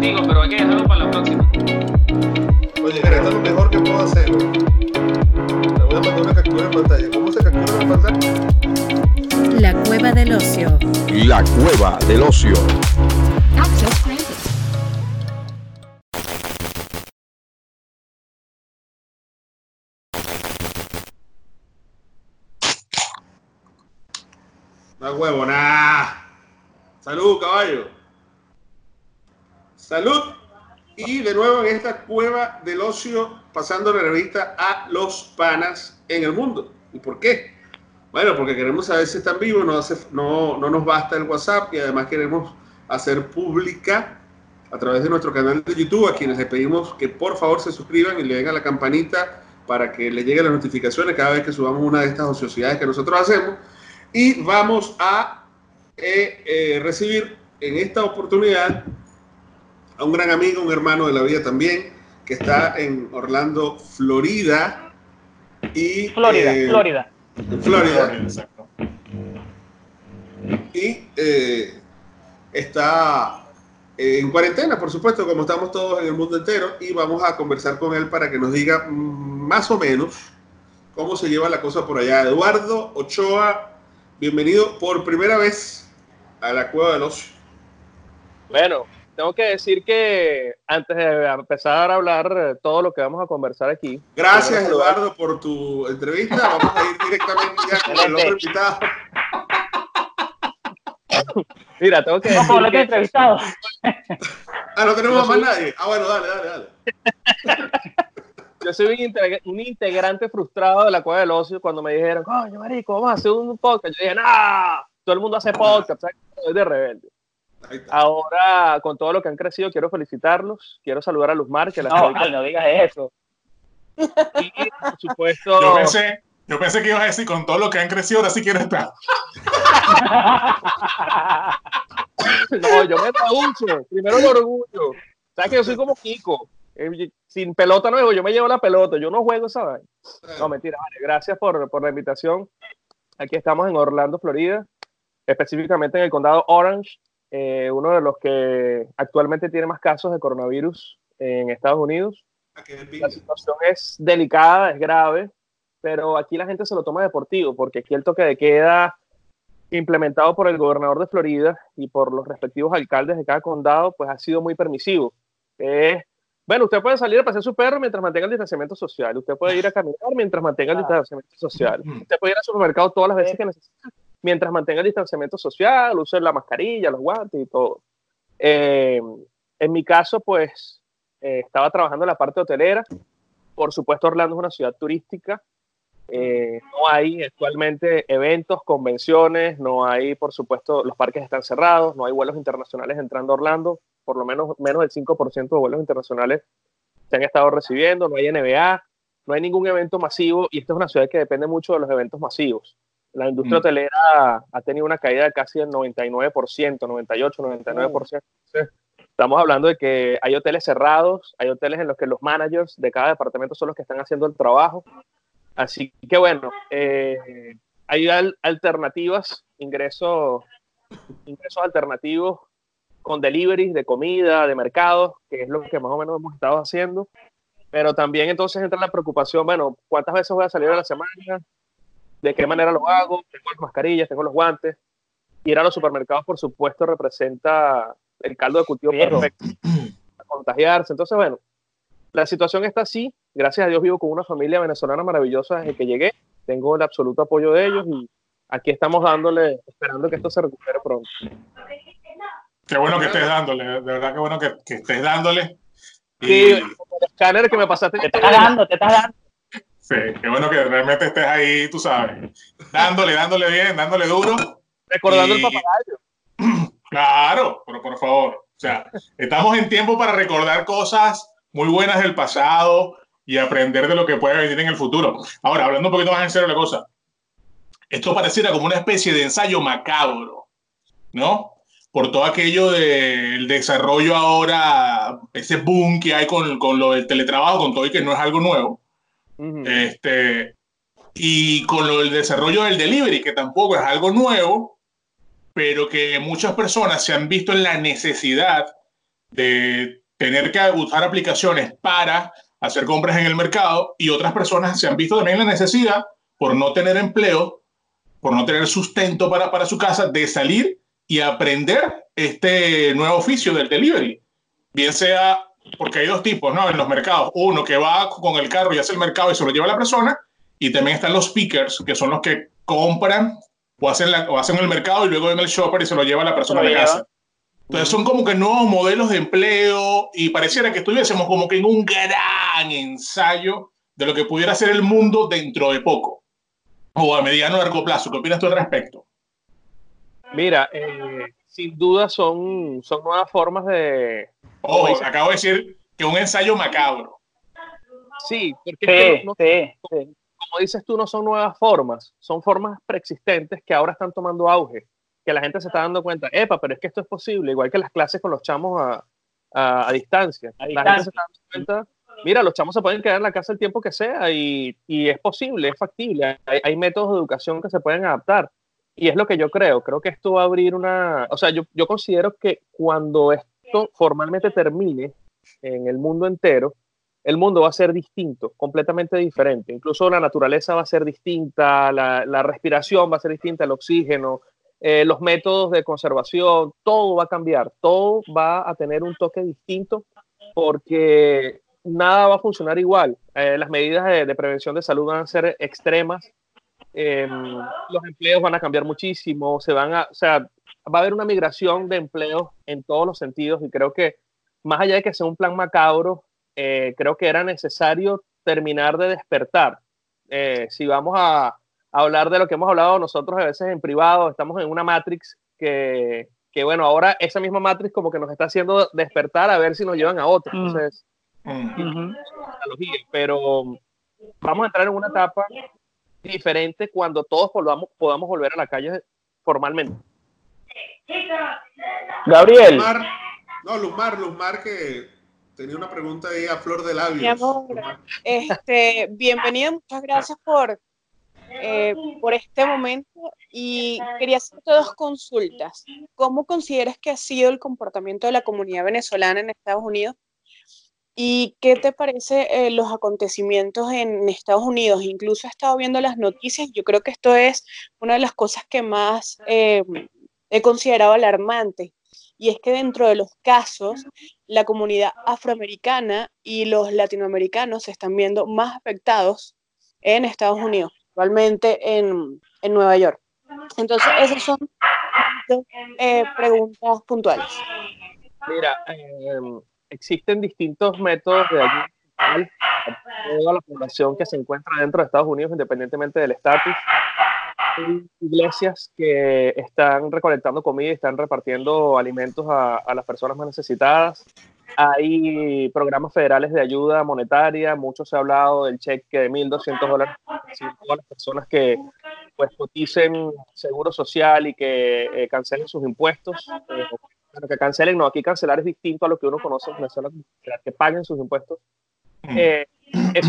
contigo, pero hay que dejarlo para la próxima. Oye, esto es lo mejor que puedo hacer. Te voy a mandar una captura de pantalla. ¿Cómo se captura la pantalla? La cueva del ocio. La cueva del ocio. Access granted. No huevo, nada. Salud, caballo. Salud. Y de nuevo en esta cueva del ocio, pasando la revista a los panas en el mundo. ¿Y por qué? Bueno, porque queremos saber si están vivos, no, nos basta el WhatsApp y además queremos hacer pública a través de nuestro canal de YouTube, a quienes les pedimos que por favor se suscriban y le den a la campanita para que les lleguen las notificaciones cada vez que subamos una de estas ociosidades que nosotros hacemos. Y vamos a eh, eh, recibir en esta oportunidad a un gran amigo, un hermano de la vida también, que está en Orlando, Florida. Y, Florida, eh, Florida. En Florida. Exacto. Y eh, está eh, en cuarentena, por supuesto, como estamos todos en el mundo entero. Y vamos a conversar con él para que nos diga mm, más o menos cómo se lleva la cosa por allá. Eduardo Ochoa, bienvenido por primera vez a la Cueva del Ocio. Bueno, tengo que decir que antes de empezar a hablar eh, todo lo que vamos a conversar aquí. Gracias, Eduardo, por tu entrevista. Vamos a ir directamente ya con el otro invitado. Mira, tengo que No, decir con los que- entrevistado. Ah, no tenemos más soy- nadie. Ah, bueno, dale, dale, dale. yo soy un, integra- un integrante frustrado de la Cueva del Ocio cuando me dijeron, coño, marico, vamos a hacer un podcast. Yo dije, no, todo el mundo hace podcast, ¿sabes? Soy de rebelde. Ahora, con todo lo que han crecido, quiero felicitarlos. Quiero saludar a Luzmar, que la No, no digas eso. Y, por supuesto, Yo pensé, yo pensé que ibas a decir con todo lo que han crecido, ahora sí quiero estar. no, yo me traducho. Primero el orgullo. ¿Sabes que yo soy como Kiko? Eh, Sin pelota no juego, yo me llevo la pelota, yo no juego esa vaina. No, mentira, vale. Gracias por, por la invitación. Aquí estamos en Orlando, Florida, específicamente en el condado Orange, eh, uno de los que actualmente tiene más casos de coronavirus en Estados Unidos. La situación es delicada, es grave, pero aquí la gente se lo toma deportivo, porque aquí el toque de queda implementado por el gobernador de Florida y por los respectivos alcaldes de cada condado, pues ha sido muy permisivo. Eh, bueno, usted puede salir a pasear su perro mientras mantenga el distanciamiento social. Usted puede ir a caminar mientras mantenga el Ah. distanciamiento social. Usted puede ir al supermercado todas las veces que necesite mientras mantenga el distanciamiento social, use la mascarilla, los guantes y todo. Eh, en mi caso, pues, eh, estaba trabajando en la parte hotelera. Por supuesto, Orlando es una ciudad turística. Eh, no hay actualmente eventos, convenciones, no hay, por supuesto, los parques están cerrados, no hay vuelos internacionales entrando a Orlando, por lo menos menos del 5% de vuelos internacionales se han estado recibiendo, no hay NBA, no hay ningún evento masivo y esta es una ciudad que depende mucho de los eventos masivos. La industria Mm. hotelera ha tenido una caída de casi el 99%, 98, 99%. Entonces, Estamos hablando de que hay hoteles cerrados, hay hoteles en los que los managers de cada departamento son los que están haciendo el trabajo. Así que bueno, eh, hay al- alternativas, ingresos, ingresos alternativos con deliveries de comida, de mercados, que es lo que más o menos hemos estado haciendo. Pero también entonces entra la preocupación, bueno, ¿cuántas veces voy a salir a la semana? ¿De qué manera lo hago? Tengo las mascarillas, tengo los guantes. Ir a los supermercados, por supuesto, representa el caldo de cultivo Riesgo. perfecto para contagiarse. Entonces, bueno, la situación está así. Gracias a Dios vivo con una familia venezolana maravillosa desde que llegué. Tengo el absoluto apoyo de ellos y aquí estamos dándole, esperando que esto se recupere pronto. Qué bueno que estés dándole, de verdad que bueno que, que estés dándole. Y, Sí, el escáner que me pasaste. Te estás dando, te estás dando. Sí, qué bueno que realmente estés ahí, tú sabes, dándole, dándole bien, dándole duro. Recordando el Y- papagayo. Claro, pero por favor. O sea, estamos en tiempo para recordar cosas muy buenas del pasado y aprender de lo que puede venir en el futuro. Ahora, hablando un poquito más en serio de la cosa, esto pareciera como una especie de ensayo macabro, ¿no? Por todo aquello del desarrollo ahora, ese boom que hay con, con lo del teletrabajo, con todo y que no es algo nuevo. Este, y con lo del desarrollo del delivery, que tampoco es algo nuevo, pero que muchas personas se han visto en la necesidad de tener que usar aplicaciones para hacer compras en el mercado y otras personas se han visto también la necesidad por no tener empleo, por no tener sustento para, para su casa, de salir y aprender este nuevo oficio del delivery. Bien sea porque hay dos tipos, ¿no? En los mercados. Uno que va con el carro y hace el mercado y se lo lleva a la persona. Y también están los pickers, que son los que compran o hacen, la, o hacen el mercado y luego en el shopper y se lo lleva a la persona de casa. Entonces son como que nuevos modelos de empleo y pareciera que estuviésemos como que en un gran ensayo de lo que pudiera ser el mundo dentro de poco o a mediano o largo plazo. ¿Qué opinas tú al respecto? Mira, eh, sin duda son, son nuevas formas de... Ojo, acabo de decir que un ensayo macabro. Sí, porque Sí, es no- sí, sí. como dices tú, no son nuevas formas, son formas preexistentes que ahora están tomando auge, que la gente se está dando cuenta, epa, pero es que esto es posible, igual que las clases con los chamos a, a- a distancia. A La gente distancia. se está dando cuenta, mira, los chamos se pueden quedar en la casa el tiempo que sea y, y es posible, es factible, hay, hay métodos de educación que se pueden adaptar. Y es lo que yo creo, creo que esto va a abrir una, o sea, yo, yo considero que cuando esto formalmente termine en el mundo entero, el mundo va a ser distinto, completamente diferente. Incluso la naturaleza va a ser distinta, la, la respiración va a ser distinta, el oxígeno, eh, los métodos de conservación, todo va a cambiar, todo va a tener un toque distinto porque nada va a funcionar igual. Eh, las medidas de, de prevención de salud van a ser extremas, eh, los empleos van a cambiar muchísimo, se van a, o sea, va a haber una migración de empleos en todos los sentidos y creo que más allá de que sea un plan macabro, eh, creo que era necesario terminar de despertar. Eh, si vamos a, a hablar de lo que hemos hablado nosotros a veces en privado, estamos en una Matrix que, que, bueno, ahora esa misma Matrix como que nos está haciendo despertar a ver si nos llevan a otra. Mm. Entonces, Mm. Pero vamos a entrar en una etapa diferente cuando todos volvamos, podamos volver a la calle formalmente. Gabriel, Luzmar, no, Luzmar, Luzmar que tenía una pregunta ahí a flor de labios. Mi amor. Luzmar. Este, bienvenido, muchas gracias por, eh, por este momento y quería hacerte dos consultas. ¿Cómo consideras que ha sido el comportamiento de la comunidad venezolana en Estados Unidos? ¿Y qué te parece eh, los acontecimientos en Estados Unidos? Incluso he estado viendo las noticias, yo creo que esto es una de las cosas que más eh, he considerado alarmante. Y es que dentro de los casos, la comunidad afroamericana y los latinoamericanos se están viendo más afectados en Estados Unidos, actualmente en, en Nueva York. Entonces, esas son eh, preguntas puntuales. Mira, eh, existen distintos métodos de ayuda a toda la población que se encuentra dentro de Estados Unidos, independientemente del estatus. Hay iglesias que están recolectando comida y están repartiendo alimentos a, a las personas más necesitadas. Hay programas federales de ayuda monetaria. Mucho se ha hablado del cheque de 1.200 dólares para las personas que pues, coticen seguro social y que eh, cancelen sus impuestos. Eh, bueno, que cancelen, no, aquí cancelar es distinto a lo que uno conoce en Venezuela, que paguen sus impuestos. Mm. Eh, eso,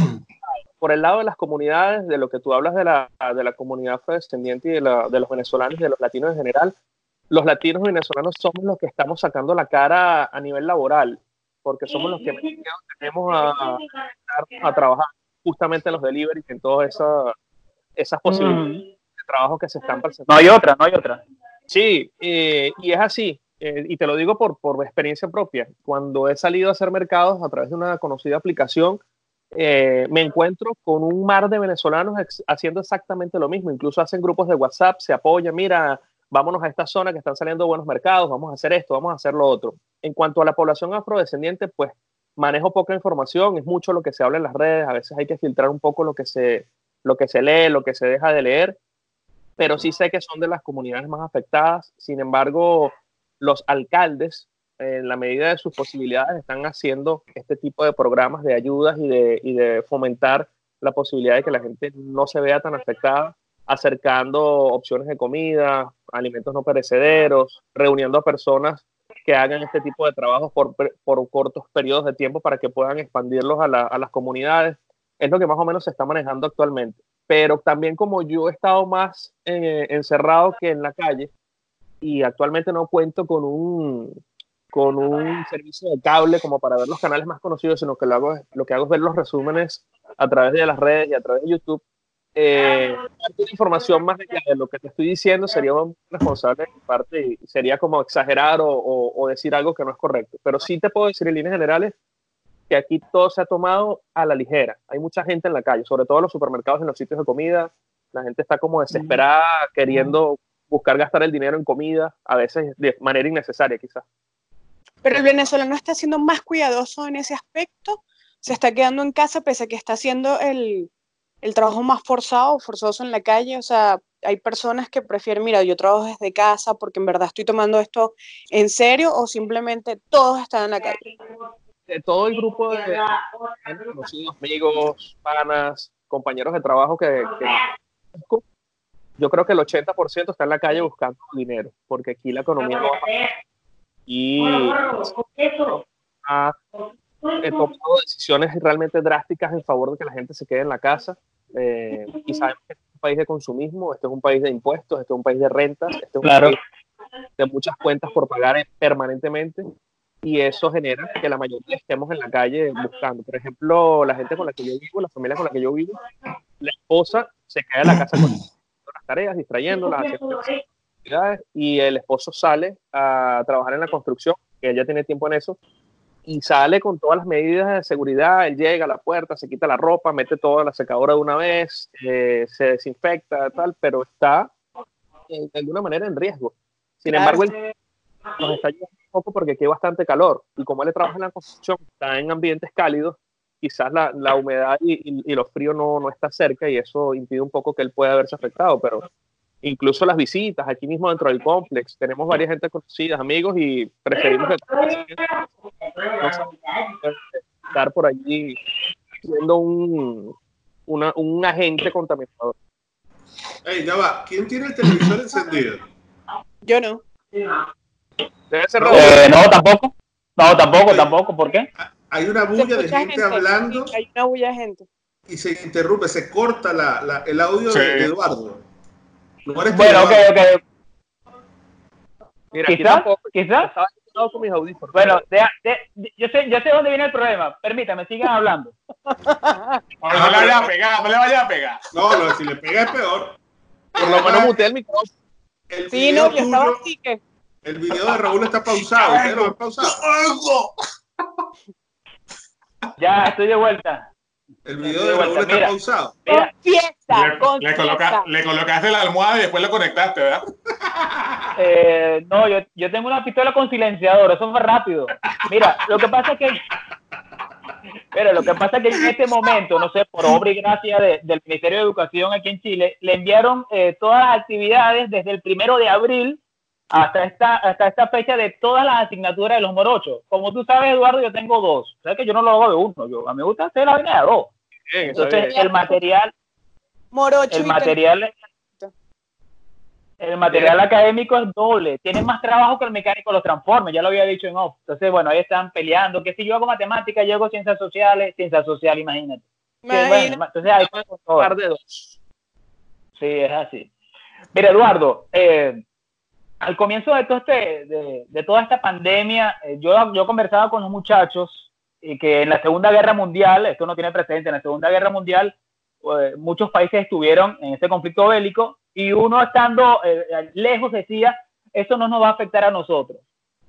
por el lado de las comunidades, de lo que tú hablas de la, de la comunidad afrodescendiente y de, la, de los venezolanos y de los latinos en general, los latinos venezolanos somos los que estamos sacando la cara a nivel laboral, porque somos los que menos tenemos a, a, a trabajar justamente en los deliveries, en todas esa, esas posibilidades Mm. de trabajo que se están presentando. no hay otra, no hay otra. Sí, eh, y es así, eh, y te lo digo por, por experiencia propia. Cuando he salido a hacer mercados a través de una conocida aplicación, eh, me encuentro con un mar de venezolanos haciendo exactamente lo mismo. Incluso hacen grupos de WhatsApp, se apoyan, mira, vámonos a esta zona que están saliendo buenos mercados, vamos a hacer esto, vamos a hacer lo otro. En cuanto a la población afrodescendiente, pues manejo poca información, es mucho lo que se habla en las redes, a veces hay que filtrar un poco lo que se, lo que se lee, lo que se deja de leer, pero sí sé que son de las comunidades más afectadas. Sin embargo, los alcaldes, en la medida de sus posibilidades, están haciendo este tipo de programas de ayudas y de, y de fomentar la posibilidad de que la gente no se vea tan afectada, acercando opciones de comida, alimentos no perecederos, reuniendo a personas que hagan este tipo de trabajos por, por cortos periodos de tiempo para que puedan expandirlos a, la- a las comunidades. Es lo que más o menos se está manejando actualmente. Pero también como yo he estado más eh, encerrado que en la calle y actualmente no cuento con un, con un servicio de cable como para ver los canales más conocidos, sino que lo, hago, lo que hago es ver los resúmenes a través de las redes y a través de YouTube. Eh, información más allá de lo que te estoy diciendo sería un responsable de mi parte y sería como exagerar o, o- o decir algo que no es correcto. Pero sí te puedo decir en líneas generales que aquí todo se ha tomado a la ligera. Hay mucha gente en la calle, sobre todo en los supermercados, en los sitios de comida. La gente está como desesperada, queriendo buscar gastar el dinero en comida, a veces de manera innecesaria quizás. Pero el venezolano está siendo más cuidadoso en ese aspecto, se está quedando en casa pese a que está haciendo el, el trabajo más forzado, forzoso en la calle. O sea, hay personas que prefieren, mira, yo trabajo desde casa porque en verdad estoy tomando esto en serio o simplemente todos están en la calle. de todo el grupo de gente, conocidos, amigos, panas, compañeros de trabajo que, que- yo creo que el 80% está en la calle buscando dinero, porque aquí la economía no va y ha he tomado decisiones realmente drásticas en favor de que la gente se quede en la casa. eh, y sabemos que este es un país de consumismo, este es un país de impuestos, este es un país de rentas, este es Claro. un país de muchas cuentas por pagar eh, permanentemente y eso genera que la mayoría estemos en la calle buscando. Por ejemplo, la gente con la que yo vivo, la familia con la que yo vivo, la esposa se queda en la casa con las tareas, distrayéndolas, haciendo actividades, y el esposo sale a trabajar en la construcción, que ella tiene tiempo en eso, y sale con todas las medidas de seguridad, él llega a la puerta, se quita la ropa, mete toda la secadora de una vez, eh, se desinfecta, tal, pero está eh, de alguna manera en riesgo. Sin embargo, él nos está ayudando un poco porque aquí hay bastante calor, y como él trabaja en la construcción, está en ambientes cálidos, quizás la, la humedad y, y, y lo frío no, no está cerca, y eso impide un poco que él pueda verse afectado, pero incluso las visitas aquí mismo dentro del complex. Tenemos varias gente conocidas, amigos, y preferimos que estar por allí siendo un, una- un agente contaminador. Ey, ya va. ¿Quién tiene el televisor encendido? Yo no. Debe ser. Eh, no, tampoco. No, tampoco, tampoco. ¿Por qué? Hay una bulla de gente hablando hay una bulla de gente. y se interrumpe, se corta la, la- el audio Sí. de Eduardo. Bueno, ok, ok. Mira, Quizás, tampoco- quizás. con mis audífonos. Bueno, de- de- yo, sé, yo sé dónde viene el problema. Permítame, sigan hablando. No, no le vaya a pegar, no le vaya a pegar. No, no, si le pega es peor. por lo menos muteé el micrófono. El Sí, video no, yo estaba tuyo- así que. El video de Raúl está pausado. ¿Ustedes lo han pausado? Ya, estoy de vuelta. El video de Raúl está mira. pausado. Mira, Confiesa, Le, le, confiesa. coloca- le colocaste la almohada y después la conectaste, ¿verdad? eh, no, yo, yo tengo una pistola con silenciador, eso fue rápido. Mira, lo que pasa es que. Pero lo que pasa es que en este momento, no sé, por obra y gracia de- del Ministerio de Educación aquí en Chile, le enviaron eh, todas las actividades desde el primero de abril hasta esta, hasta esta fecha de todas las asignaturas de los morochos. Como tú sabes, Eduardo, yo tengo dos. O sea que yo no lo hago de uno. Yo, a mí me gusta hacer la vaina de dos. Bien, Entonces, bien. el material, Morocho el material, el material académico es doble. Tiene más trabajo que el mecánico de los transformes, ya lo había dicho en off. Entonces, bueno, ahí están peleando. Que si yo hago matemáticas, yo hago ciencias sociales, ciencias sociales, imagínate. Sí, bueno, Imagina- entonces ahí fue con todo. Par de dos. Sí, es así. Mira, Eduardo, eh, al comienzo de, todo este, de, toda esta pandemia, eh, yo, conversaba con los muchachos y que en la Segunda Guerra Mundial, esto no tiene precedente, en la Segunda Guerra Mundial eh, muchos países estuvieron en ese conflicto bélico y uno estando eh, lejos decía, eso no nos va a afectar a nosotros.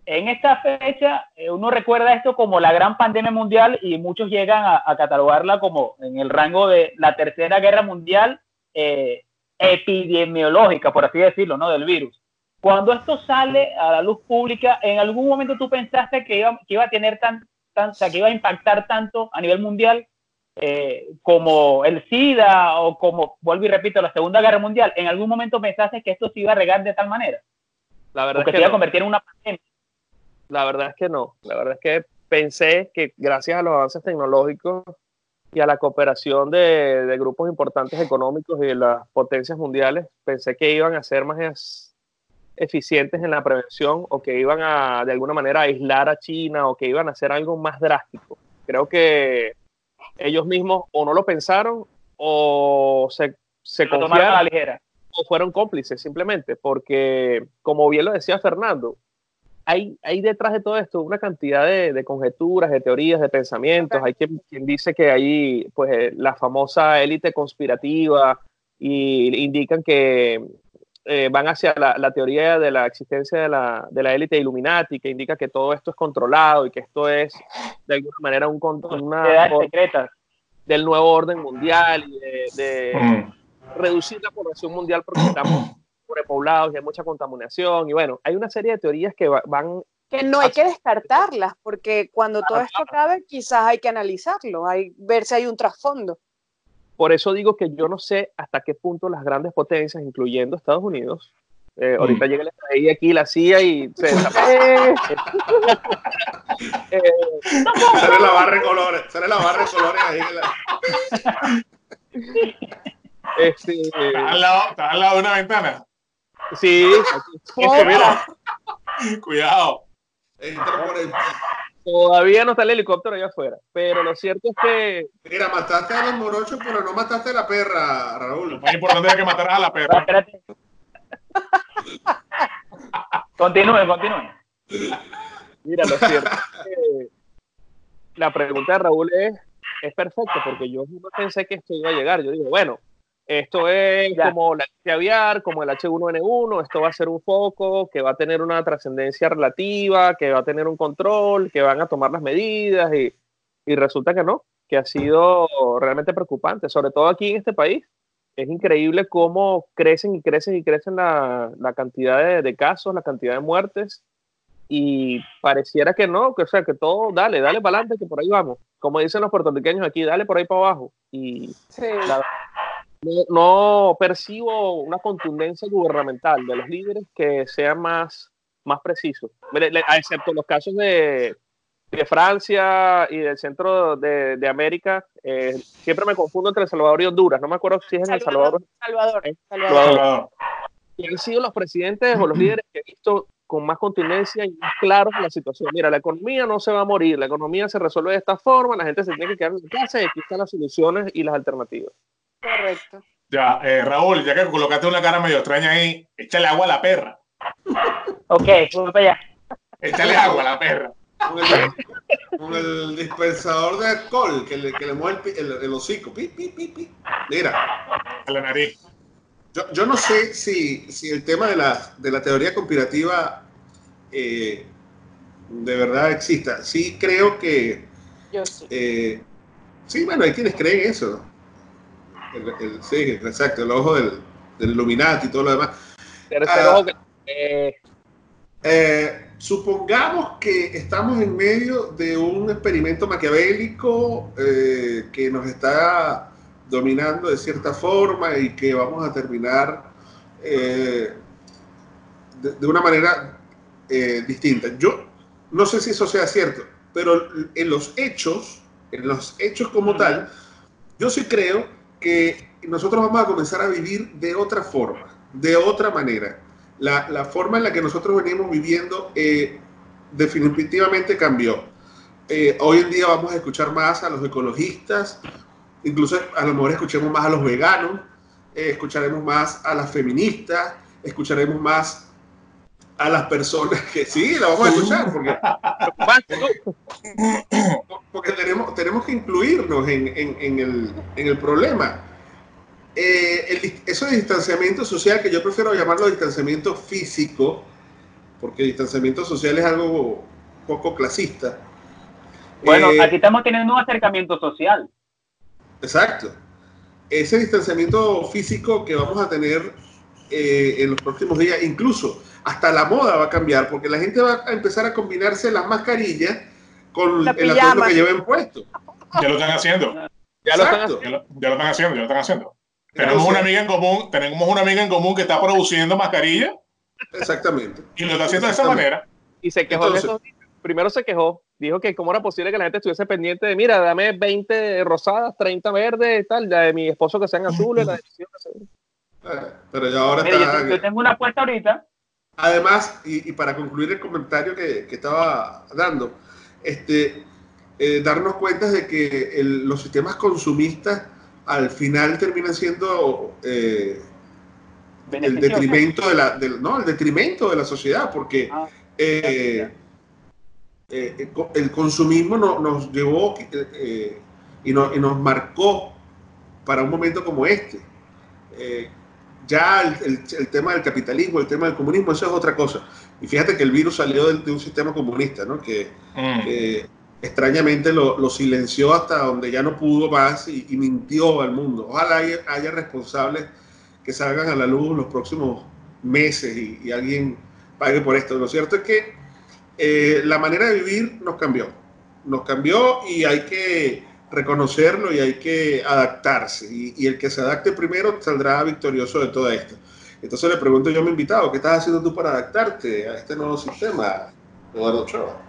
En esta fecha, uno recuerda esto como la gran pandemia mundial y muchos llegan a, a catalogarla como en el rango de la Tercera Guerra Mundial epidemiológica, por así decirlo, ¿no? Del virus. Cuando esto sale a la luz pública, ¿en algún momento tú pensaste que iba, que iba a tener tan, tan, o sea, que iba a impactar tanto a nivel mundial eh, como el SIDA o como, vuelvo y repito, la Segunda Guerra Mundial? ¿En algún momento pensaste que esto se iba a regar de tal manera? La ¿O verdad que es se que iba a no. convertir en una pandemia? La verdad es que no. La verdad es que pensé que gracias a los avances tecnológicos y a la cooperación de, de grupos importantes económicos y de las potencias mundiales, pensé que iban a ser más eficientes en la prevención o que iban a de alguna manera aislar a China o que iban a hacer algo más drástico. Creo que ellos mismos o no lo pensaron o se, se Lo tomaron a la confiaron ligera. o fueron cómplices simplemente, porque como bien lo decía Fernando, hay, hay detrás de todo esto una cantidad de, de conjeturas, de teorías, de pensamientos. Hay quien, quien dice que hay pues, eh, la famosa élite conspirativa y indican que eh, van hacia la, la teoría de la existencia de la, de la élite Illuminati, que indica que todo esto es controlado y que esto es de alguna manera un una, secretas. del nuevo orden mundial y de, de Mm. reducir la población mundial porque estamos sobrepoblados y hay mucha contaminación. Y bueno, hay una serie de teorías que va- van Que no hay que descartarlas, porque cuando todo esto acabe, quizás hay que analizarlo, hay, ver si hay un trasfondo. Por eso digo que yo no sé hasta qué punto las grandes potencias, incluyendo Estados Unidos, eh, ahorita llega el FBI aquí, la CIA y se Eh, eh, Sale la barra de colores, sale la barra de colores ahí. en la- este, ¿Estás al, lado, estás al lado de una ventana? sí, este, mira, Cuidado. Entra por el. Todavía no está el helicóptero allá afuera, pero lo cierto es que Mira, mataste a los morochos, pero no mataste a la perra, Lo Raúl. más importante es que mataras a la perra. espérate. Continúen, continúen. Mira, lo cierto es que la pregunta de Raúl es, es perfecta porque yo no pensé que esto iba a llegar. Yo digo, bueno, esto es Ya. como la gripe aviar, como el H1N1, esto va a ser un foco que va a tener una trascendencia relativa, que va a tener un control, que van a tomar las medidas y, y resulta que no, que ha sido realmente preocupante, sobre todo aquí en este país. Es increíble cómo crecen y crecen y crecen la, la cantidad de, de casos, la cantidad de muertes y pareciera que no, que o sea, que todo, dale, dale para adelante, que por ahí vamos. Como dicen los puertorriqueños aquí, dale por ahí para abajo. Y sí. la- no, no percibo una contundencia gubernamental de los líderes que sea más, más preciso. Excepto los casos de, de Francia y del centro de, de América, eh, siempre me confundo entre El Salvador y Honduras. No me acuerdo si es en El Salvador Salvador, Eh, Salvador. Salvador. y han sido los presidentes o los líderes que he visto con más contundencia y más claros la situación. Mira, la economía no se va a morir, la economía se resuelve de esta forma, la gente se tiene que quedar en casa y aquí están las soluciones y las alternativas. Correcto. Ya, eh, Raúl, ya que colocaste una cara medio extraña ahí, échale agua a la perra. Ok, voy para allá. Échale agua a la perra. Con el, con el dispensador de alcohol que le, que le mueve el, pi- el- el hocico. Pi, pi, pi, pi. Mira, A la nariz. yo, yo no sé si, si el tema de la, de la teoría conspirativa eh, de verdad exista. Sí creo que Yo sí. Eh, sí, bueno, hay quienes creen eso. El, el- sí, exacto, el ojo del, del Illuminati y todo lo demás. Tercer Ah. ojo que- eh, Eh, supongamos que estamos en medio de un experimento maquiavélico eh, que nos está dominando de cierta forma y que vamos a terminar eh, de, de una manera distinta. Yo no sé si eso sea cierto, pero en los hechos, en los hechos como tal, yo sí creo que nosotros vamos a comenzar a vivir de otra forma, de otra manera. La, la forma en la que nosotros venimos viviendo eh, definitivamente cambió. Eh, hoy en día vamos a escuchar más a los ecologistas, incluso a lo mejor escuchemos más a los veganos, eh, escucharemos más a las feministas, escucharemos más a las personas que sí, la vamos a escuchar, porque porque tenemos, tenemos que incluirnos en, en- en el, en el problema. Eh, el eso de distanciamiento social, que yo prefiero llamarlo distanciamiento físico, porque distanciamiento social es algo poco clasista. Bueno, Eh, aquí estamos teniendo un acercamiento social. Exacto. Ese distanciamiento físico que vamos a tener eh, en los próximos días, incluso hasta la moda va a cambiar, porque la gente va a empezar a combinarse las mascarillas con La el atuendo que lleven puesto. Ya lo están haciendo. ya lo están. Ya lo, ya lo están haciendo, ya lo están haciendo. Tenemos Entonces, una amiga en común, tenemos una amiga en común que está produciendo mascarillas Exactamente. y lo está haciendo de esa manera. Y se quejó Entonces- en esos días. Primero se quejó, dijo que cómo era posible que la gente estuviese pendiente de, mira, dame 20 rosadas, 30 verdes, tal, la de mi esposo que sean azules, la de mi hijo que sean- Pero ya ahora Mira, yo, está. yo tengo una apuesta ahorita. Además, y, y para concluir el comentario que, que estaba dando, este, eh, darnos cuenta de que el- los sistemas consumistas al final terminan siendo eh, el detrimento de la, del- no, el detrimento de la sociedad, porque Ah. eh, el consumismo no- nos llevó y, no- y nos marcó para un momento como este. Ya el, el- el tema del capitalismo, el tema del comunismo, eso es otra cosa. Y fíjate que el virus salió de, un sistema comunista, ¿no? Que, Mm. que extrañamente lo, lo silenció hasta donde ya no pudo más y, y mintió al mundo. Ojalá haya, haya responsables que salgan a la luz los próximos meses y, y alguien pague por esto. Lo cierto es que eh, la manera de vivir nos cambió. Nos cambió y hay que reconocerlo y hay que adaptarse. Y, y el que se adapte primero saldrá victorioso de todo esto. Entonces le pregunto yo a mi invitado, ¿qué estás haciendo tú para adaptarte a este nuevo sistema, Eduardo Ochoa?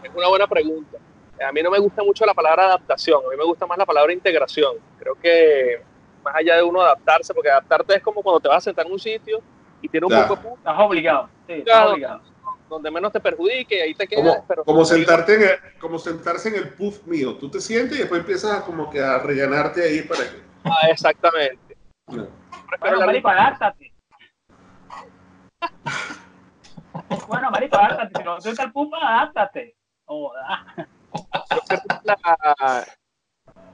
Es una buena pregunta. A mí no me gusta mucho la palabra adaptación, a mí me gusta más la palabra integración. Creo que más allá de uno adaptarse, porque adaptarte es como cuando te vas a sentar en un sitio y tiene un Claro. poco de Estás obligado. Sí, estás obligado. Donde menos te perjudique y ahí te quedas. Como, pero como, sentarte en el, como sentarse en el puff mío. Tú te sientes y después empiezas a como que a rellenarte ahí para que... Ah, exactamente. No. Bueno, marico, adáptate. bueno, marico, adáptate. Si no te gusta el pumba, adáptate. Oh, ah. la-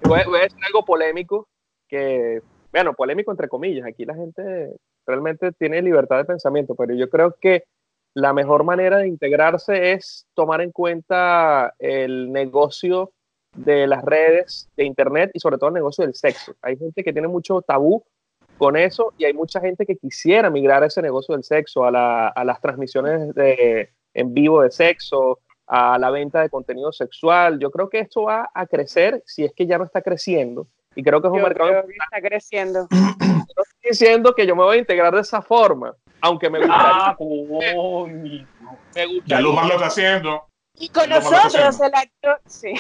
voy, a- voy a decir algo polémico, que, bueno, polémico entre comillas, aquí la gente realmente tiene libertad de pensamiento, pero yo creo que la mejor manera de integrarse es tomar en cuenta el negocio de las redes, de internet y sobre todo el negocio del sexo. Hay gente que tiene mucho tabú con eso y hay mucha gente que quisiera migrar a ese negocio del sexo, a, la- a las transmisiones de, en vivo de sexo, a la venta de contenido sexual. Yo creo que esto va a crecer si es que ya no está creciendo. Y creo que es un Yo mercado. creo que está creciendo. No estoy diciendo que yo me voy a integrar de esa forma, aunque me gustaría. Ah, coño. me Ya gustaría. Lumar lo está haciendo. Y con nosotros el actor, sí.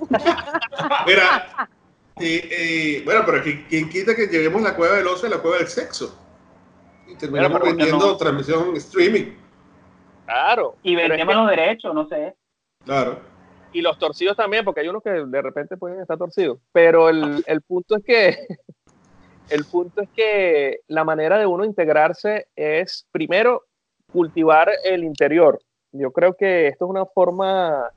Mira, eh, eh, bueno, pero ¿qui- ¿quién quita que llevemos la cueva del oso a la cueva del sexo? Y terminamos pero vendiendo no. transmisión streaming. Claro. Y vendemos los derechos, no sé. Claro. y los torcidos también, porque hay unos que de repente pueden estar torcidos. Pero el, el punto es que el punto es que la manera de uno integrarse es primero cultivar el interior. Yo creo que esto es una forma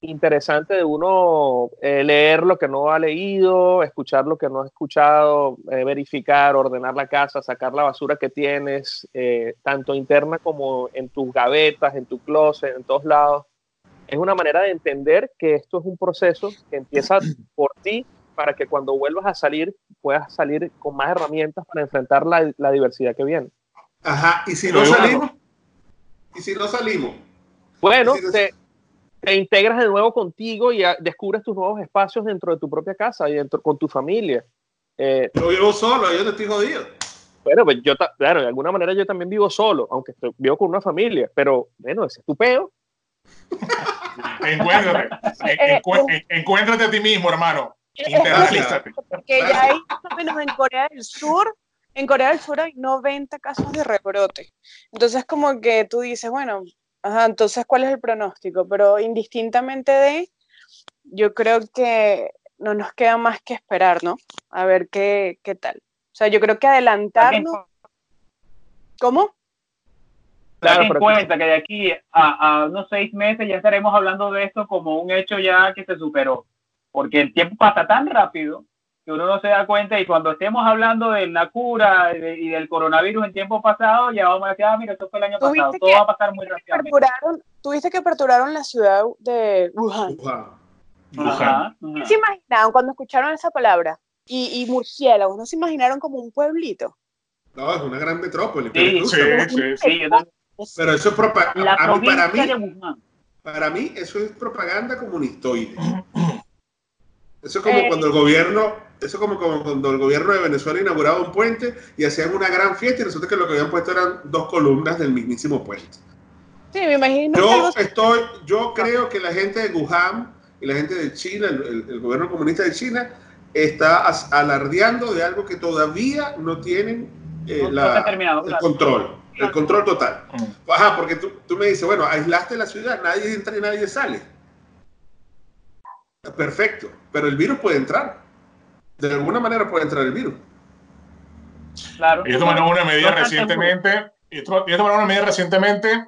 interesante de uno eh, leer lo que no ha leído, escuchar lo que no ha escuchado, eh, verificar, ordenar la casa, sacar la basura que tienes, eh, tanto interna como en tus gavetas, en tu closet, en todos lados es una manera de entender que esto es un proceso que empieza por ti para que cuando vuelvas a salir puedas salir con más herramientas para enfrentar la, la diversidad que viene. Ajá, y si Pero no bueno. salimos, y si no salimos, Bueno, te, te integras de nuevo contigo y descubres tus nuevos espacios dentro de tu propia casa y dentro con tu familia. Eh, yo vivo solo, yo no estoy jodido. bueno, pues yo, claro, de alguna manera yo también vivo solo, aunque estoy- vivo con una familia, pero bueno, ese es tu peo. Encuéntrate. En- encu- en- encuéntrate a ti mismo, hermano. Internalízate. Porque ya hay, más o menos en Corea del Sur, en Corea del Sur hay 90 casos de rebrote. Entonces, como que tú dices, bueno, ajá, entonces, ¿cuál es el pronóstico? Pero indistintamente de, yo creo que no nos queda más que esperar, ¿no? A ver qué, qué tal. O sea, yo creo que adelantarnos. ¿Cómo? Ten Claro, en cuenta que de aquí a, a unos seis meses ya estaremos hablando de esto como un hecho ya que se superó. Porque el tiempo pasa tan rápido que uno no se da cuenta y cuando estemos hablando de la cura y, de- y del coronavirus en tiempo pasado, ya vamos a decir, ah, mira, esto fue el año ¿Tú pasado, todo que- va a pasar muy. Aperturaron, ¿Tuviste que aperturaron la ciudad de Wuhan? Wow. Ajá, ¿Qué se imaginaron cuando escucharon esa palabra? Y, y murciélagos, ¿no se imaginaron como un pueblito? No, es una gran metrópoli. Sí, pero, Sí, sí, sí. Pero eso es propa- La a mí- para provincia mí, de Wuhan. para mí eso es propaganda comunistoide. Eso es como Eh. cuando el gobierno, eso es como, como cuando el gobierno de Venezuela inauguraba un puente y hacían una gran fiesta y resulta que lo que habían puesto eran dos columnas del mismísimo puente. Sí, me imagino que Yo estoy, yo creo que la gente de Wuhan y la gente de China, el, el- el gobierno comunista de China, está as- alardeando de algo que todavía no tienen eh, No- no la- está terminado, el claro. control, el control total. Mm. Ajá, porque tú, tú me dices, bueno, aislaste la ciudad, nadie entra y nadie sale. Perfecto, pero el virus puede entrar. De alguna manera puede entrar el virus. Claro. Ellos tomaron una medida No recientemente. Ellos tomaron una medida recientemente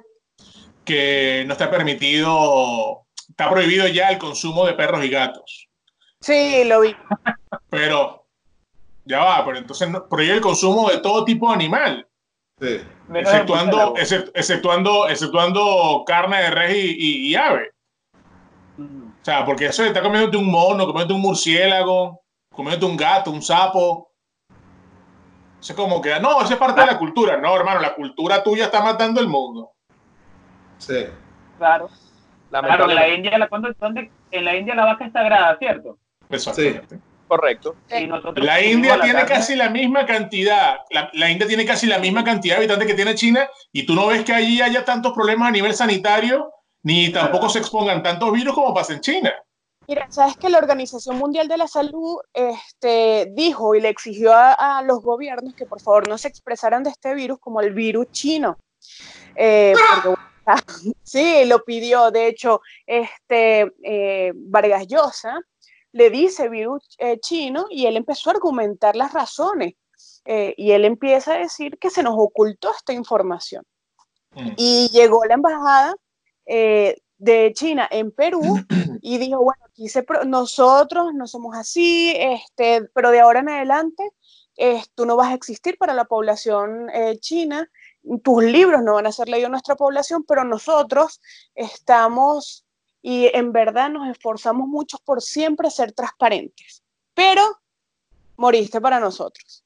que no está permitido, está prohibido ya el consumo de perros y gatos. Sí, lo vi. Pero, ya va, pero entonces no- prohíbe el consumo de todo tipo de animal, Sí. Exceptuando, exceptuando, exceptuando carne de res y, y- y ave. O sea, porque eso estar comiéndote un mono, comiéndote un murciélago, comiéndote un gato, un sapo. Eso es como que, no, eso es parte de la cultura. No, hermano, la cultura tuya está matando el mundo. Sí. Claro. Claro, en la. India, la, ¿cuándo- dónde- en la India la vaca es sagrada, ¿cierto? Exactamente. Correcto. Y nosotros La India la tiene carne. casi la misma cantidad, la, la India tiene casi la misma cantidad de habitantes que tiene China y tú no ves que allí haya tantos problemas a nivel sanitario ni tampoco se expongan tantos virus como pasa en China. Mira, sabes que la Organización Mundial de la Salud este, dijo y le exigió a, a los gobiernos que por favor no se expresaran de este virus como el virus chino. Eh, porque, bueno, sí, lo pidió. De hecho, este, eh, Vargas Llosa le dice virus eh, chino y él empezó a argumentar las razones. Eh, y él empieza a decir que se nos ocultó esta información. Mm. Y llegó la embajada eh, de China en Perú y dijo, bueno, aquí se nosotros no somos así, este, pero de ahora en adelante eh, tú no vas a existir para la población eh, china, tus libros no van a ser leídos en nuestra población, pero nosotros estamos y en verdad nos esforzamos mucho por siempre ser transparentes, pero moriste para nosotros.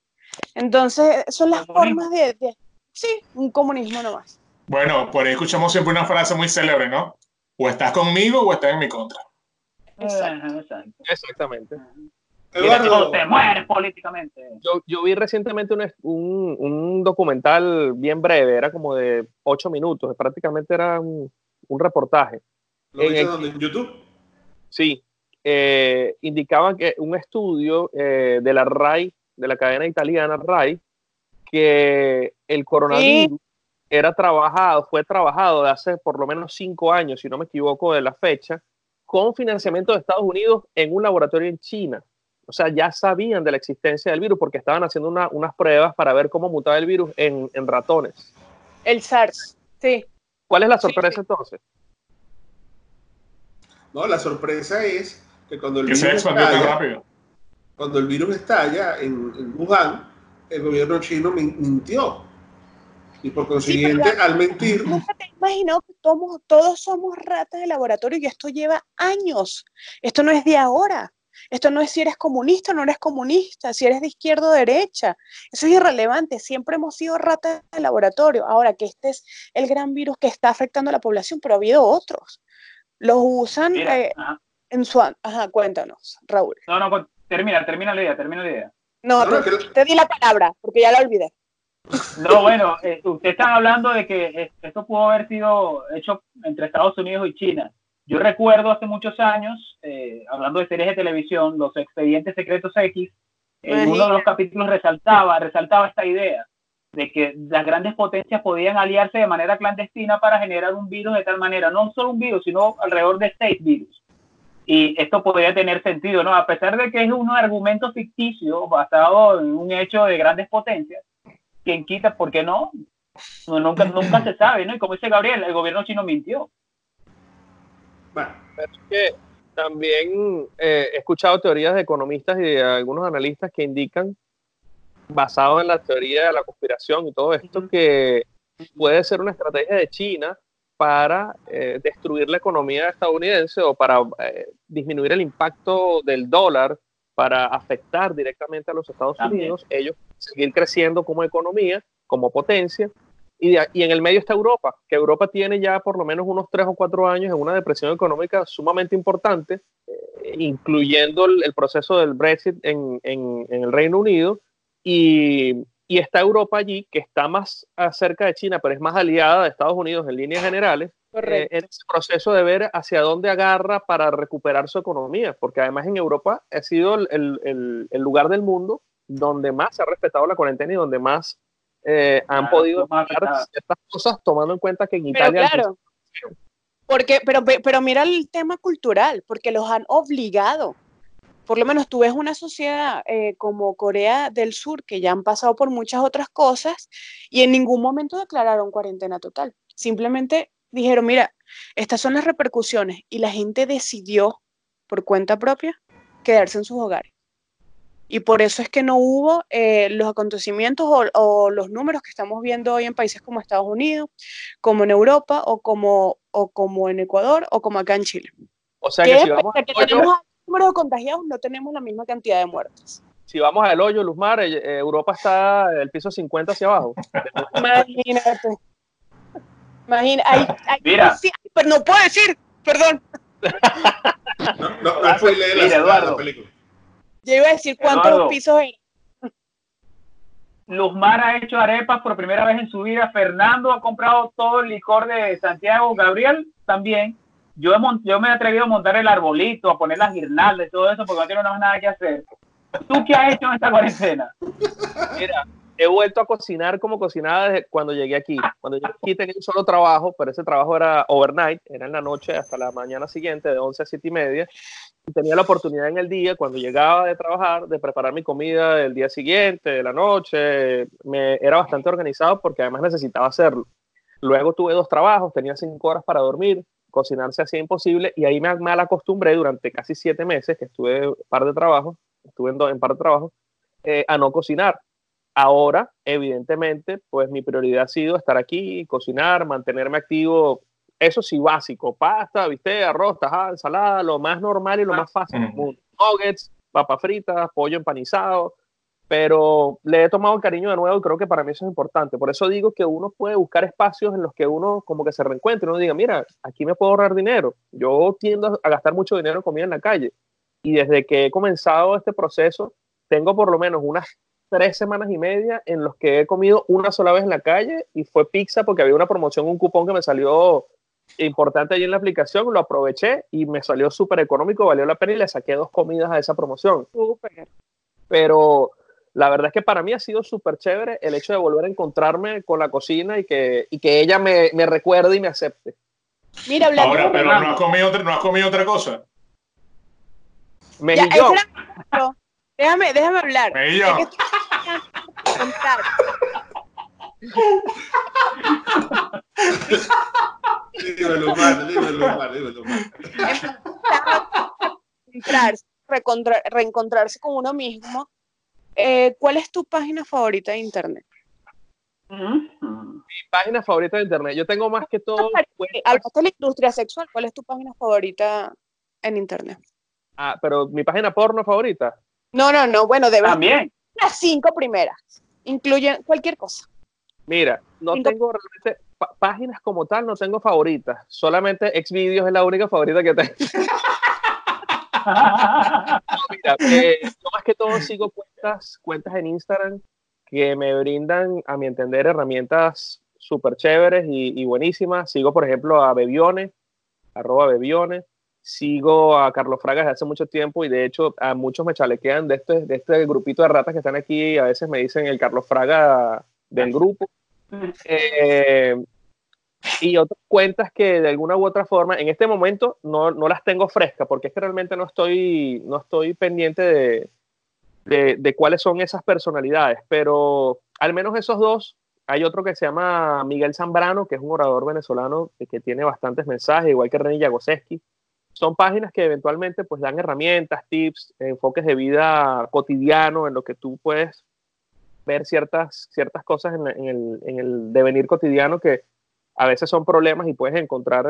Entonces, son las formas de, de- sí, un comunismo nomás. Bueno, por ahí escuchamos siempre una frase muy célebre, ¿no? O estás conmigo o estás en mi contra. Exacto. Exacto. Exactamente. Eduardo, te mueres políticamente. Yo, yo vi recientemente un, un, un documental bien breve, era como de ocho minutos, prácticamente era un, un reportaje. ¿lo en el- dónde? ¿En YouTube? Sí, eh, indicaban que un estudio eh, de la RAI, de la cadena italiana RAI, que el coronavirus era trabajado, fue trabajado de hace por lo menos cinco años, si no me equivoco de la fecha, con financiamiento de Estados Unidos en un laboratorio en China. O sea, ya sabían de la existencia del virus porque estaban haciendo una- unas pruebas para ver cómo mutaba el virus en, en ratones. El SARS, sí. ¿Cuál es la sorpresa sí. entonces? No, la sorpresa es que cuando el Que virus estalla, rápido. cuando el virus estalla en, en Wuhan, el gobierno chino min- mintió. Y por consiguiente, pero- al mentir, Nunca te has imaginado que todos, todos somos ratas de laboratorio y esto lleva años. Esto no es de ahora. Esto no es si eres comunista o no eres comunista, si eres de izquierda o derecha. Eso es irrelevante. Siempre hemos sido ratas de laboratorio. Ahora que este es el gran virus que está afectando a la población, pero ha habido otros. Los usan Mira, eh, en su... Ajá, cuéntanos, Raúl. No, no, termina, termina la idea, termina la idea. No, No, no, te, que la- te di la palabra, porque ya la olvidé. No, bueno, eh, usted está hablando de que esto pudo haber sido hecho entre Estados Unidos y China. Yo recuerdo hace muchos años, eh, hablando de series de televisión, los expedientes secretos X, en uno de los capítulos resaltaba, resaltaba esta idea de que las grandes potencias podían aliarse de manera clandestina para generar un virus de tal manera, no solo un virus, sino alrededor de seis virus. Y esto podría tener sentido, ¿no? A pesar de que es un argumento ficticio basado en un hecho de grandes potencias, quien quita, ¿por qué no? No, nunca, nunca se sabe, ¿no? Y como dice Gabriel, el gobierno chino mintió. bueno, Pero es que también eh, he escuchado teorías de economistas y de algunos analistas que indican, basado en la teoría de la conspiración y todo esto, que puede ser una estrategia de China para eh, destruir la economía estadounidense o para eh, disminuir el impacto del dólar, para afectar directamente a los Estados También. Unidos, ellos seguir creciendo como economía, como potencia. Y, de- y en el medio está Europa, que Europa tiene ya por lo menos unos tres o cuatro años en una depresión económica sumamente importante, eh, incluyendo el, el proceso del Brexit en, en- en el Reino Unido. Y, y está Europa allí, que está más cerca de China, pero es más aliada de Estados Unidos en líneas generales, eh, en ese proceso de ver hacia dónde agarra para recuperar su economía, porque además en Europa ha sido el, el- el- el lugar del mundo donde más se ha respetado la cuarentena y donde más eh, han Claro, podido hacer ciertas cosas, tomando en cuenta que en Pero Italia al claro, porque, pero, pero mira el tema cultural, porque los han obligado. Por lo menos tú ves una sociedad eh, como Corea del Sur, que ya han pasado por muchas otras cosas, y en ningún momento declararon cuarentena total. Simplemente dijeron, mira, estas son las repercusiones y la gente decidió por cuenta propia quedarse en sus hogares. Y por eso es que no hubo eh, los acontecimientos o, o los números que estamos viendo hoy en países como Estados Unidos, como en Europa o como, o como en Ecuador o como acá en Chile. O sea Que que si vamos, a que al hoyo, tenemos alto número de contagiados, no tenemos la misma cantidad de muertes. si vamos al hoyo, Luzmar, eh, eh, Europa está del piso 50 hacia abajo. Imagínate. Imagina, ay, ay, Mira. sí, pero no puedo decir, perdón. No, no, no fue leer la, Mira, Eduardo. la película. Yo iba a decir cuántos Eduardo. pisos eran. Luzmar ha hecho arepas por primera vez en su vida. Fernando ha comprado todo el licor de Santiago. Gabriel también. Yo, he yo me he atrevido a montar el arbolito, a poner las guirnaldas y todo eso porque no tengo más nada que hacer. ¿Tú qué has hecho en esta cuarentena? Mira, he vuelto a cocinar como cocinaba desde cuando llegué aquí. Cuando llegué aquí tenía un solo trabajo, pero ese trabajo era overnight, era en la noche hasta la mañana siguiente, de 11 a 7 y media. Tenía la oportunidad en el día, cuando llegaba de trabajar, de preparar mi comida del día siguiente, de la noche. Me, era bastante organizado porque además necesitaba hacerlo. Luego tuve dos trabajos, tenía cinco horas para dormir, cocinar se hacía imposible y ahí me mal acostumbré durante casi siete meses que estuve par de trabajo, estuve en, do- en par de trabajo, eh, a no cocinar. Ahora, evidentemente, pues mi prioridad ha sido estar aquí, cocinar, mantenerme activo. Eso sí, básico. Pasta, viste, arroz, tajada, ensalada, lo más normal y lo más fácil del mundo. Nuggets, papas fritas, pollo empanizado. Pero le he tomado el cariño de nuevo y creo que para mí eso es importante. Por eso digo que uno puede buscar espacios en los que uno como que se reencuentre. Uno diga, mira, aquí me puedo ahorrar dinero. Yo tiendo a gastar mucho dinero en comida en la calle. Y desde que he comenzado este proceso, tengo por lo menos unas tres semanas y media en los que he comido una sola vez en la calle y fue pizza porque había una promoción, un cupón que me salió importante allí en la aplicación, lo aproveché y me salió súper económico, valió la pena y le saqué dos comidas a esa promoción. Súper. Pero la verdad es que para mí ha sido súper chévere el hecho de volver a encontrarme con la cocina y que, y que ella me, me recuerde y me acepte. Mira, hablando Ahora, de pero no has comido otra, no has comido otra cosa. Mejillón. espera, déjame, déjame hablar. Mejillón. Es que estoy tratando de contar. Dímelo, Omar, dímelo, Omar, dímelo, Omar. Encontrarse, recontra- reencontrarse con uno mismo. Eh, ¿Cuál es tu página favorita de internet? Mi página favorita de internet. Yo tengo más que todo. Hablaste de la industria sexual. ¿Cuál es tu página favorita en internet? Ah, pero mi página porno favorita. No, no, no. Bueno, debes También. las cinco primeras. Incluyen cualquier cosa. Mira, no Cinco- tengo realmente páginas como tal, no tengo favoritas. Solamente Xvideos es la única favorita que tengo. No, mira, eh, yo más que todo sigo cuentas, cuentas en Instagram que me brindan, a mi entender, herramientas súper chéveres y, y buenísimas. Sigo, por ejemplo, a Bebione, arroba Bebione. Sigo a Carlos Fraga desde hace mucho tiempo y de hecho a muchos me chalequean de este, de este grupito de ratas que están aquí. A veces me dicen el Carlos Fraga del grupo. Eh, y otras cuentas que de alguna u otra forma en este momento no, no las tengo frescas porque es que realmente no estoy, no estoy pendiente de, de, de cuáles son esas personalidades, pero al menos esos dos. Hay otro que se llama Miguel Zambrano, que es un orador venezolano que- tiene bastantes mensajes, igual que René Yagoseski. Son páginas que eventualmente pues dan herramientas, tips, enfoques de vida cotidiano en lo que tú puedes ver ciertas, ciertas cosas en, el, en el devenir cotidiano que a veces son problemas y puedes encontrar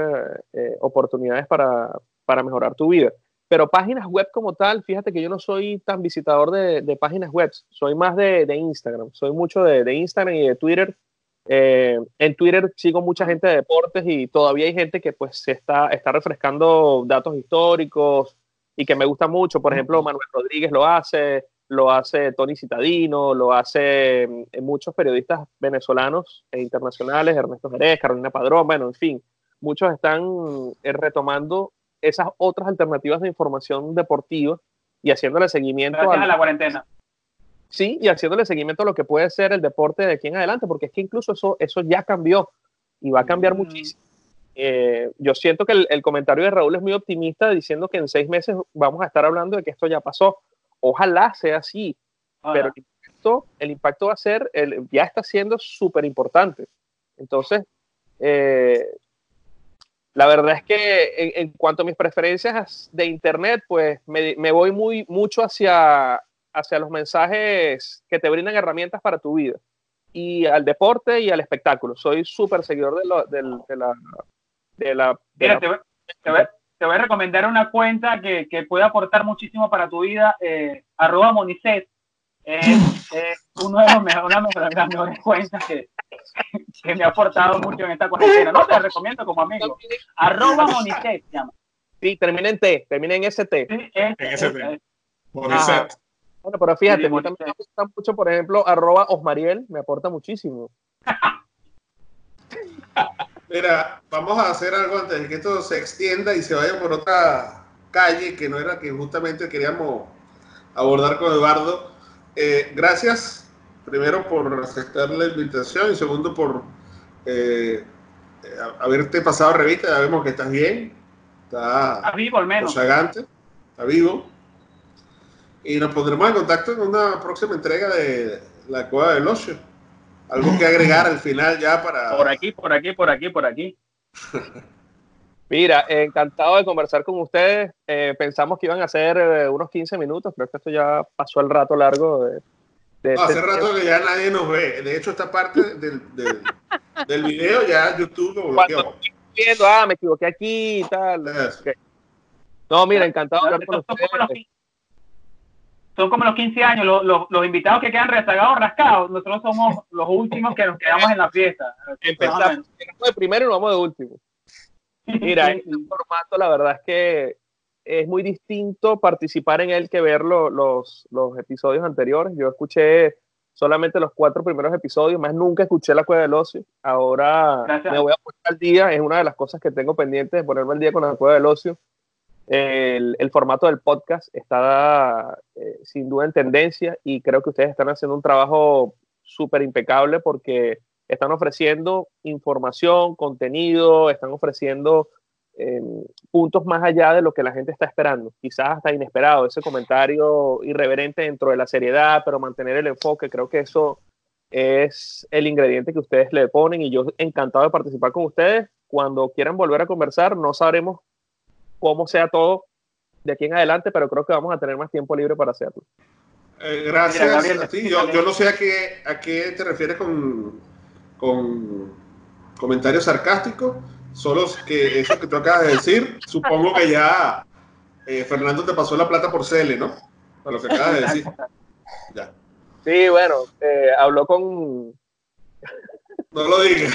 eh, eh, oportunidades para, para mejorar tu vida. Pero páginas web como tal, fíjate que yo no soy tan visitador de, de páginas web, soy más de, de Instagram, soy mucho de, de Instagram y de Twitter. Eh, en Twitter sigo mucha gente de deportes y todavía hay gente que pues se está, está refrescando datos históricos y que me gusta mucho. Por ejemplo, Manuel Rodríguez lo hace, lo hace Tony Citadino, lo hace mm, muchos periodistas venezolanos e internacionales, Ernesto Jerez, Carolina Padrón, bueno, en fin, muchos están eh, retomando esas otras alternativas de información deportiva y haciéndole seguimiento Gracias a la cuarentena. sí, y haciéndole seguimiento a lo que puede ser el deporte de aquí en adelante, porque es que incluso eso, eso ya cambió y va a cambiar Mm. muchísimo. Eh, yo siento que el, el comentario de Raúl es muy optimista diciendo que en seis meses vamos a estar hablando de que esto ya pasó. Ojalá sea así, pero el impacto, el impacto va a ser, el, ya está siendo súper importante. Entonces, eh, la verdad es que en, en cuanto a mis preferencias de internet, pues me, me voy muy mucho hacia, hacia los mensajes que te brindan herramientas para tu vida y al deporte y al espectáculo. Soy súper seguidor de, lo- del- de la... De la, de Mira, la- te, voy, te voy- te voy a recomendar una cuenta que, que puede aportar muchísimo para tu vida, eh, arroba Monicet. Es, es uno de los mejores, una de las mejores cuentas que, que me ha aportado mucho en esta cuarentena. No te la recomiendo como amigo. Arroba Monicet se llama. Sí, termina en T, termina en ST. Sí, En es- Monisset. Bueno, pero fíjate, Sí, a mí también bonito. me gusta mucho, por ejemplo, arroba Osmariel, me aporta muchísimo. Mira, vamos a hacer algo antes de que esto se extienda y se vaya por otra calle que no era que justamente queríamos abordar con Eduardo. Eh, gracias, primero por aceptar la invitación y segundo por eh, eh, haberte pasado revista. Ya vemos que estás bien, estás vivo al menos. Sagante, está vivo. Y nos pondremos en contacto en una próxima entrega de La Cueva del Ocio. Algo que agregar al final ya para... Por aquí, por aquí, por aquí, por aquí. Mira, encantado de conversar con ustedes. Eh, pensamos que iban a ser eh, unos 15 minutos, creo que esto ya pasó el rato largo de, de No, hace este rato tiempo. que ya nadie nos ve. De hecho, esta parte del, del, del video ya YouTube lo bloqueó. Viendo, ah, me equivoqué aquí y tal. No, mira, encantado de hablar con ustedes. Son como los 15 años, los, los, los invitados que quedan rezagados, rascados. Nosotros somos los últimos que nos quedamos en la fiesta. Empezamos, de primero y nos vamos de último. Mira, este formato la verdad es que es muy distinto participar en él que ver lo- los, los episodios anteriores. Yo escuché solamente los cuatro primeros episodios, más nunca escuché La Cueva del Ocio. Ahora Gracias. me voy a poner al día, es una de las cosas que tengo pendientes de ponerme al día con La Cueva del Ocio. El, formato del podcast está eh, sin duda en tendencia y creo que ustedes están haciendo un trabajo súper impecable porque están ofreciendo información, contenido, están ofreciendo eh, puntos más allá de lo que la gente está esperando, quizás hasta inesperado, ese comentario irreverente dentro de la seriedad, pero mantener el enfoque, creo que eso es el ingrediente que ustedes le ponen y yo encantado de participar con ustedes. Cuando quieran volver a conversar, no sabremos cómo sea todo de aquí en adelante, pero creo que vamos a tener más tiempo libre para hacerlo. Eh, gracias Mira, Gabriel, a ti. Yo, yo no sé a qué, a qué te refieres con, con comentarios sarcásticos. Solo que eso que tú acabas de decir, supongo que ya eh, Fernando te pasó la plata por Cele, ¿no? Para lo que acabas de decir. Ya. Sí, bueno, eh, habló con, No lo digas.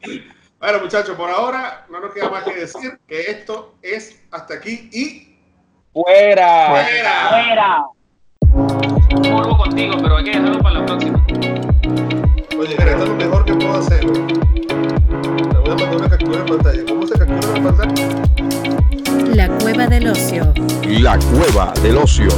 bueno, muchachos, por ahora no nos queda más que decir que esto es hasta aquí y ¡Fuera! fuera. ¡Fuera! Morbo contigo, pero hay que dejarlo para la próxima. Oye, mira, esto es lo mejor que puedo hacer. Le voy a mandar una captura de pantalla. ¿Cómo se captura la pantalla? La cueva del ocio. La cueva del ocio.